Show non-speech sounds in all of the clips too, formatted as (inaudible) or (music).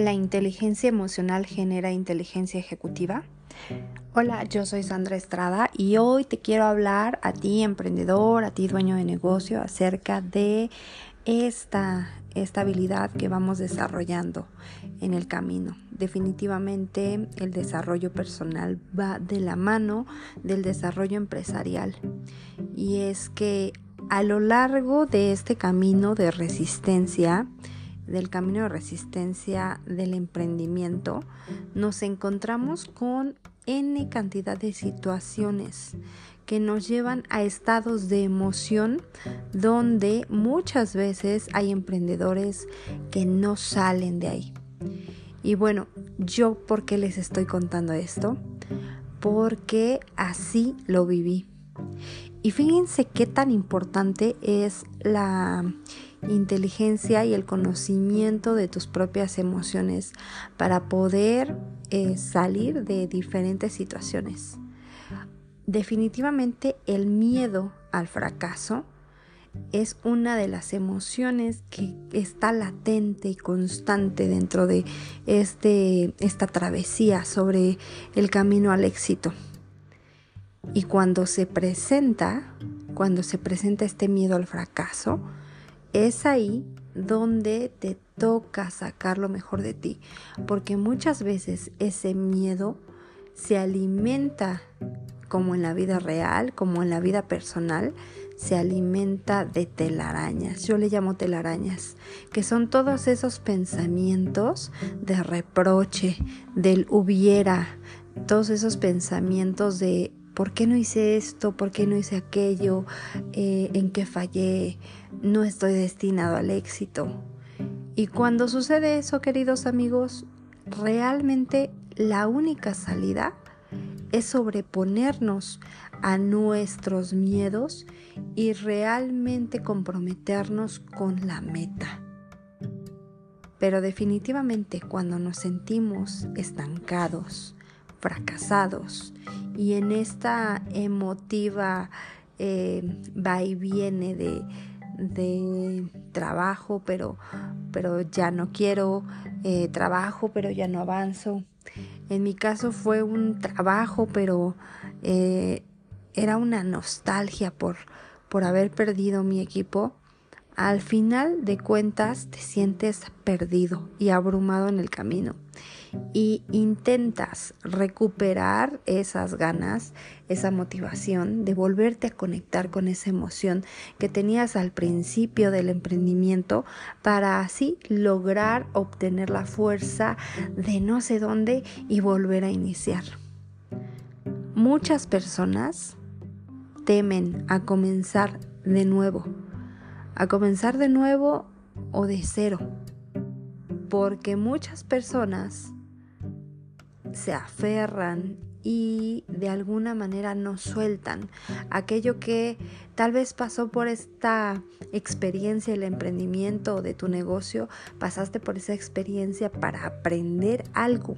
¿La inteligencia emocional genera inteligencia ejecutiva? Hola, yo soy Sandra Estrada y hoy te quiero hablar a ti emprendedor, a ti dueño de negocio acerca de esta, esta habilidad que vamos desarrollando en el camino. Definitivamente el desarrollo personal va de la mano del desarrollo empresarial y es que a lo largo de este camino de resistencia, del camino de resistencia del emprendimiento, nos encontramos con N cantidad de situaciones que nos llevan a estados de emoción donde muchas veces hay emprendedores que no salen de ahí. Y bueno, yo por qué les estoy contando esto? Porque así lo viví. Y fíjense qué tan importante es la inteligencia y el conocimiento de tus propias emociones para poder eh, salir de diferentes situaciones. Definitivamente el miedo al fracaso es una de las emociones que está latente y constante dentro de este, esta travesía sobre el camino al éxito. Y cuando se presenta, cuando se presenta este miedo al fracaso, es ahí donde te toca sacar lo mejor de ti, porque muchas veces ese miedo se alimenta como en la vida real, como en la vida personal, se alimenta de telarañas. Yo le llamo telarañas, que son todos esos pensamientos de reproche, del hubiera, todos esos pensamientos de ¿por qué no hice esto? ¿Por qué no hice aquello? Eh, ¿En qué fallé? No estoy destinado al éxito. Y cuando sucede eso, queridos amigos, realmente la única salida es sobreponernos a nuestros miedos y realmente comprometernos con la meta. Pero definitivamente cuando nos sentimos estancados, fracasados y en esta emotiva eh, va y viene de, trabajo, pero, pero ya no quiero eh, trabajo, pero ya no avanzo. En mi caso fue un trabajo, pero eh, era una nostalgia por, por haber perdido mi equipo. Al final de cuentas te sientes perdido y abrumado en el camino y intentas recuperar esas ganas, esa motivación de volverte a conectar con esa emoción que tenías al principio del emprendimiento para así lograr obtener la fuerza de no sé dónde y volver a iniciar. Muchas personas temen a comenzar de nuevo, a comenzar de nuevo o de cero, porque muchas personas se aferran y de alguna manera no sueltan aquello que tal vez pasó por esta experiencia, el emprendimiento de tu negocio, pasaste por esa experiencia para aprender algo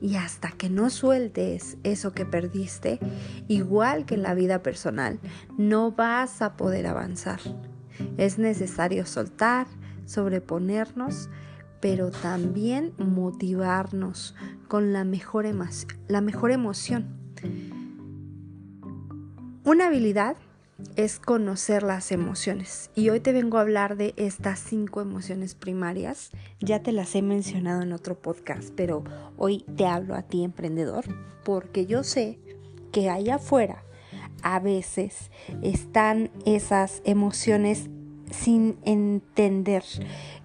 y hasta que no sueltes eso que perdiste, igual que en la vida personal, no vas a poder avanzar. Es necesario soltar, sobreponernos, pero también motivarnos con la mejor, la mejor emoción. Una habilidad es conocer las emociones y hoy te vengo a hablar de estas cinco emociones primarias. Ya te las he mencionado en otro podcast, pero hoy te hablo a ti emprendedor porque yo sé que allá afuera a veces están esas emociones sin entender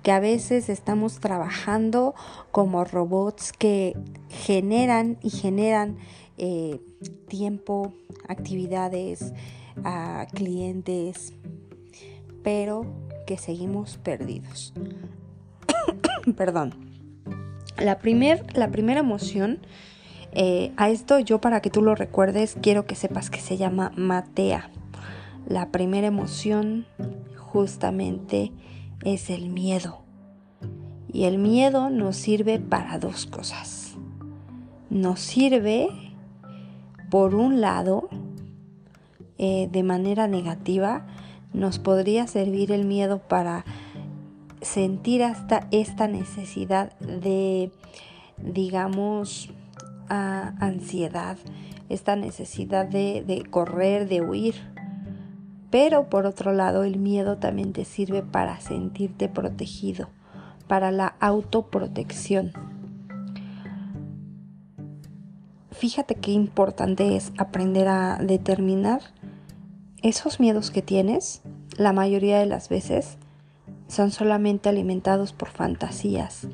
que a veces estamos trabajando como robots que generan y generan eh, tiempo, actividades, a clientes, pero que seguimos perdidos. (coughs) Perdón. La, la primera emoción, eh, a esto yo para que tú lo recuerdes, quiero que sepas que se llama Matea. La primera emoción justamente es el miedo. Y el miedo nos sirve para dos cosas. Nos sirve, por un lado, eh, de manera negativa, nos podría servir el miedo para sentir hasta esta necesidad de, digamos, ansiedad, esta necesidad de, de correr, de huir. Pero por otro lado, el miedo también te sirve para sentirte protegido, para la autoprotección. Fíjate qué importante es aprender a determinar esos miedos que tienes, la mayoría de las veces, son solamente alimentados por fantasías,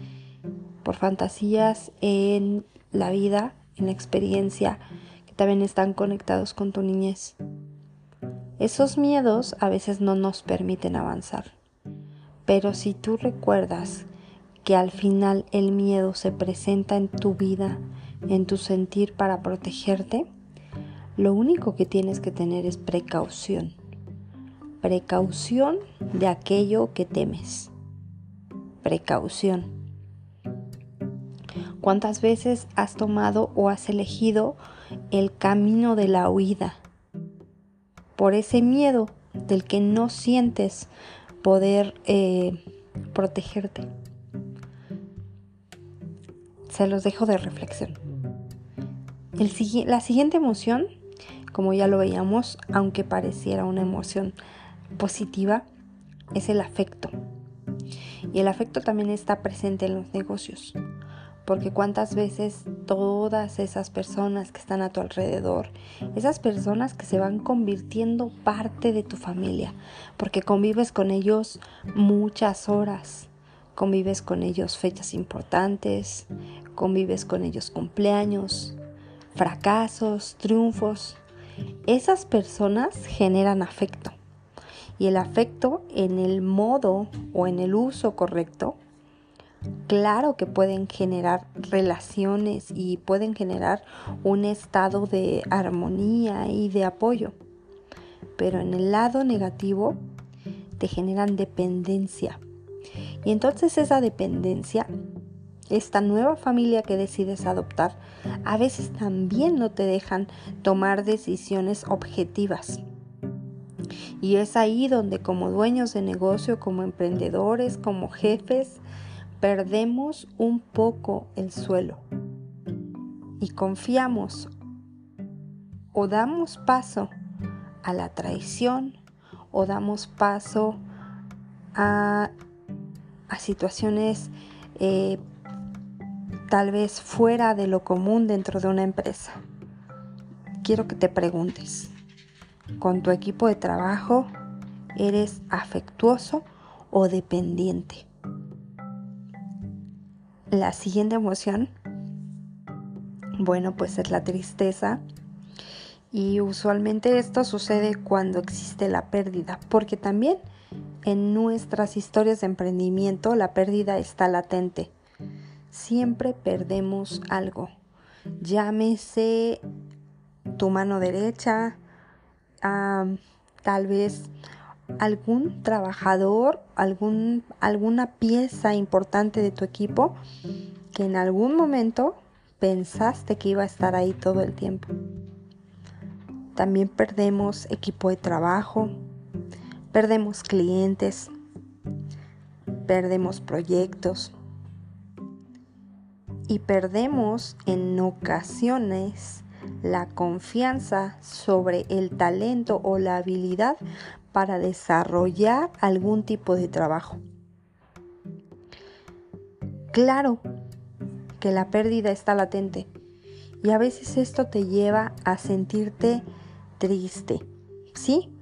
por fantasías en la vida, en la experiencia, que también están conectados con tu niñez. Esos miedos a veces no nos permiten avanzar, pero si tú recuerdas que al final el miedo se presenta en tu vida, en tu sentir para protegerte, lo único que tienes que tener es precaución. Precaución de aquello que temes. Precaución. ¿Cuántas veces has tomado o has elegido el camino de la huida? Por ese miedo del que no sientes poder eh, protegerte. Se los dejo de reflexión. la siguiente emoción, como ya lo veíamos, aunque pareciera una emoción positiva, es el afecto. Y el afecto también está presente en los negocios. Porque cuántas veces todas esas personas que están a tu alrededor, esas personas que se van convirtiendo parte de tu familia, porque convives con ellos muchas horas, convives con ellos fechas importantes, convives con ellos cumpleaños, fracasos, triunfos. Esas personas generan afecto. Y el afecto en el modo o en el uso correcto, claro que pueden generar relaciones y pueden generar un estado de armonía y de apoyo. Pero en el lado negativo te generan dependencia y entonces esa dependencia, esta nueva familia que decides adoptar, a veces también no te dejan tomar decisiones objetivas. Y es ahí donde como dueños de negocio, como emprendedores, como jefes, perdemos un poco el suelo. Y confiamos o damos paso a la traición o damos paso a situaciones eh, tal vez fuera de lo común dentro de una empresa. Quiero que te preguntes, ¿con tu equipo de trabajo eres afectuoso o dependiente? La siguiente emoción, bueno, pues es la tristeza. Y usualmente esto sucede cuando existe la pérdida, porque también en nuestras historias de emprendimiento la pérdida está latente. Siempre perdemos algo. Llámese tu mano derecha, tal vez algún trabajador, algún, alguna pieza importante de tu equipo que en algún momento pensaste que iba a estar ahí todo el tiempo. También perdemos equipo de trabajo, Perdemos clientes, perdemos proyectos y perdemos en ocasiones la confianza sobre el talento o la habilidad para desarrollar algún tipo de trabajo. Claro que la pérdida está latente y a veces esto te lleva a sentirte triste, ¿sí?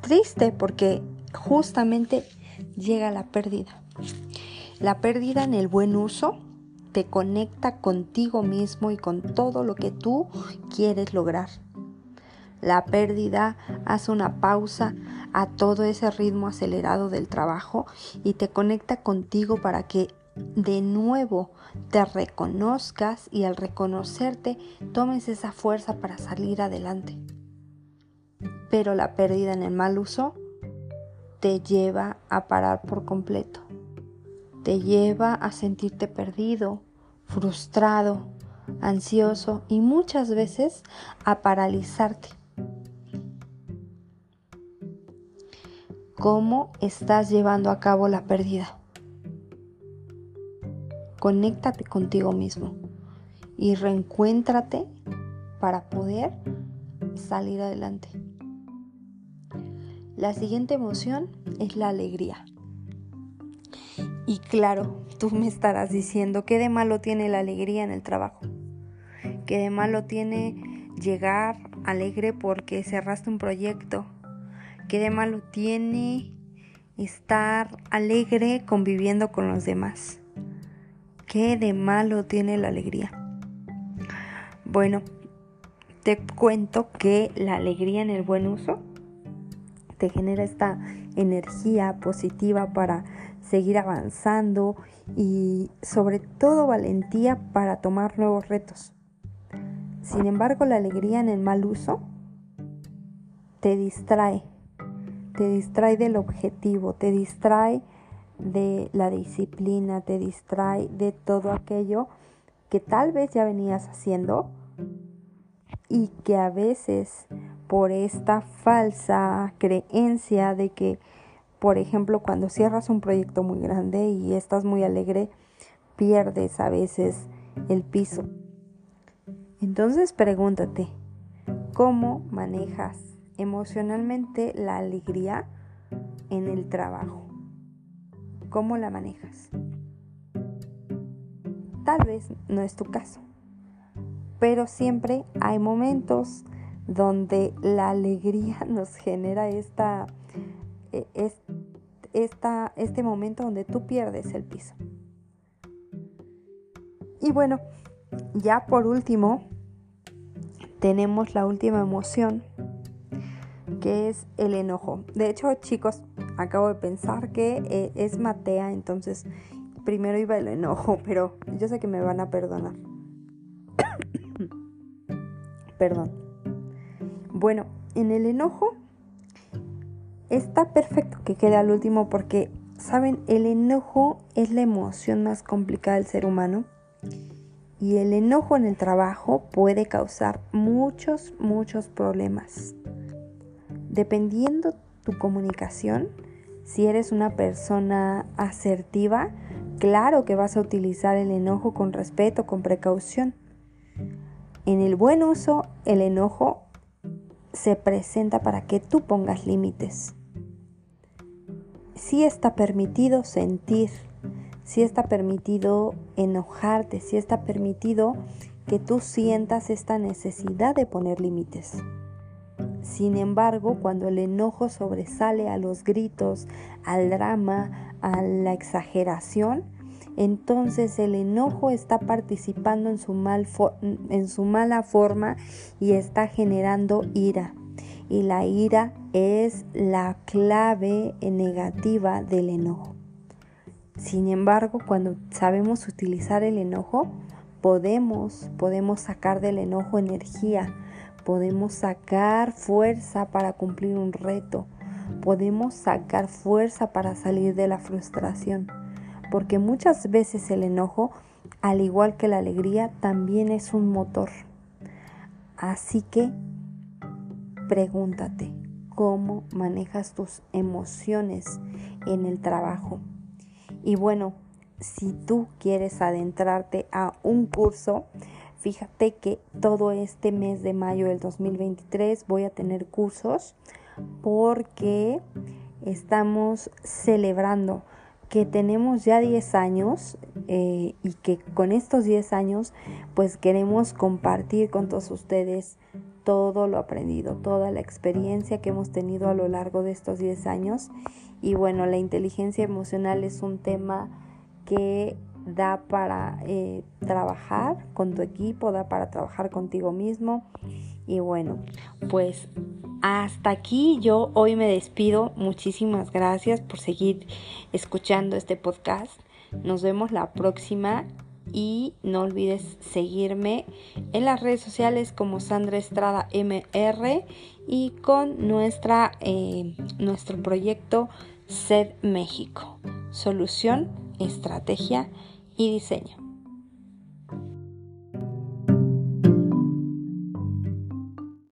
triste porque justamente llega la pérdida. La pérdida en el buen uso te conecta contigo mismo y con todo lo que tú quieres lograr. La pérdida hace una pausa a todo ese ritmo acelerado del trabajo y te conecta contigo para que de nuevo te reconozcas y al reconocerte tomes esa fuerza para salir adelante pero la pérdida en el mal uso te lleva a parar por completo. Te lleva a sentirte perdido, frustrado, ansioso y muchas veces a paralizarte. ¿Cómo estás llevando a cabo la pérdida? conéctate contigo mismo y reencuéntrate para poder salir adelante. La siguiente emoción es la alegría. Y claro, tú me estarás diciendo, ¿qué de malo tiene la alegría en el trabajo? ¿Qué de malo tiene llegar alegre porque cerraste un proyecto? ¿Qué de malo tiene estar alegre conviviendo con los demás? ¿Qué de malo tiene la alegría? Bueno, te cuento que la alegría en el buen uso te genera esta energía positiva para seguir avanzando y sobre todo valentía para tomar nuevos retos. Sin embargo, la alegría en el mal uso te distrae, te distrae del objetivo, te distrae de la disciplina, te distrae de todo aquello que tal vez ya venías haciendo y que a veces por esta falsa creencia de que, por ejemplo, cuando cierras un proyecto muy grande y estás muy alegre, pierdes a veces el piso. Entonces pregúntate, ¿cómo manejas emocionalmente la alegría en el trabajo? ¿Cómo la manejas? Tal vez no es tu caso, pero siempre hay momentos donde la alegría (laughs) nos genera esta, e, esta, este momento donde tú pierdes el piso. Y bueno, ya por último, tenemos la última emoción, que es el enojo. De hecho, chicos, acabo de pensar que eh, es Matea, entonces primero iba el enojo, (laughs) pero yo sé que me van a perdonar. (coughs) Perdón. Bueno, en el enojo está perfecto que quede al último porque, ¿saben? El enojo es la emoción más complicada del ser humano y el enojo en el trabajo puede causar muchos, muchos problemas. Dependiendo tu comunicación, si eres una persona asertiva, claro que vas a utilizar el enojo con respeto, con precaución. En el buen uso, el enojo se presenta para que tú pongas límites. Si está permitido sentir, si está permitido enojarte, si está permitido que tú sientas esta necesidad de poner límites. Sin embargo, cuando el enojo sobresale a los gritos, al drama, a la exageración, entonces el enojo está participando en su, mal en su mala forma y está generando ira. Y la ira es la clave negativa del enojo. Sin embargo, cuando sabemos utilizar el enojo, podemos, podemos sacar del enojo energía, podemos sacar fuerza para cumplir un reto, podemos sacar fuerza para salir de la frustración porque muchas veces el enojo, al igual que la alegría, también es un motor. Así que pregúntate, ¿cómo manejas tus emociones en el trabajo? Y bueno, si tú quieres adentrarte a un curso, fíjate que todo este mes de mayo del 2023 voy a tener cursos porque estamos celebrando que tenemos ya 10 años eh, y que con estos 10 años pues queremos compartir con todos ustedes todo lo aprendido, toda la experiencia que hemos tenido a lo largo de estos 10 años. Y bueno, la inteligencia emocional es un tema que da para eh, trabajar con tu equipo, da para trabajar contigo mismo. Y bueno, pues hasta aquí yo hoy me despido. Muchísimas gracias por seguir escuchando este podcast. Nos vemos la próxima y no olvides seguirme en las redes sociales como Sandra Estrada MR y con nuestra, eh, nuestro proyecto SED México. Solución, estrategia y diseño.